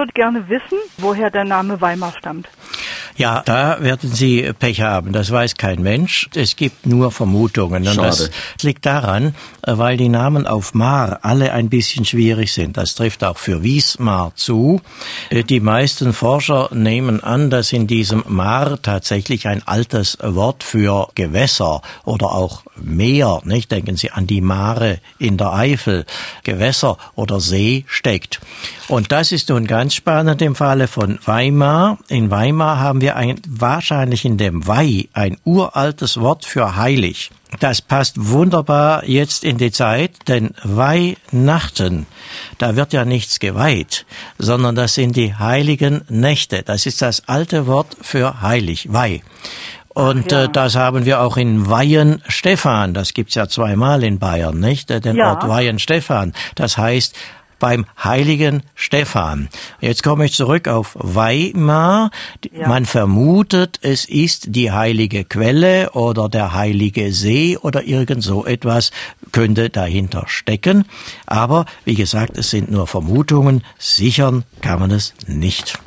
würde gerne wissen, woher der Name Weimar stammt. Ja, da werden Sie Pech haben. Das weiß kein Mensch. Es gibt nur Vermutungen. Und Schade. das liegt daran, äh, weil die Namen auf Mar alle ein bisschen schwierig sind. Das trifft auch für Wiesmar zu. Äh, Die meisten Forscher nehmen an, dass in diesem Mar tatsächlich ein altes Wort für Gewässer oder auch Meer, nicht? Denken Sie an die Mare in der Eifel, Gewässer oder See steckt. Und das ist nun ganz spannend im Falle von Weimar. In Weimar haben wir ein, wahrscheinlich in dem Weih ein uraltes Wort für heilig. Das passt wunderbar jetzt in die Zeit, denn Weihnachten, da wird ja nichts geweiht, sondern das sind die heiligen Nächte. Das ist das alte Wort für heilig, Weih. Und ja. äh, das haben wir auch in Weihen Stephan. Das gibt's ja zweimal in Bayern, nicht? Äh, Den Ja. Ort Weihen Stephan. Das heißt beim heiligen Stephan. Jetzt komme ich zurück auf Weimar. Ja. Man vermutet, es ist die heilige Quelle oder der heilige See oder irgend so etwas könnte dahinter stecken. Aber wie gesagt, es sind nur Vermutungen. Sichern kann man es nicht.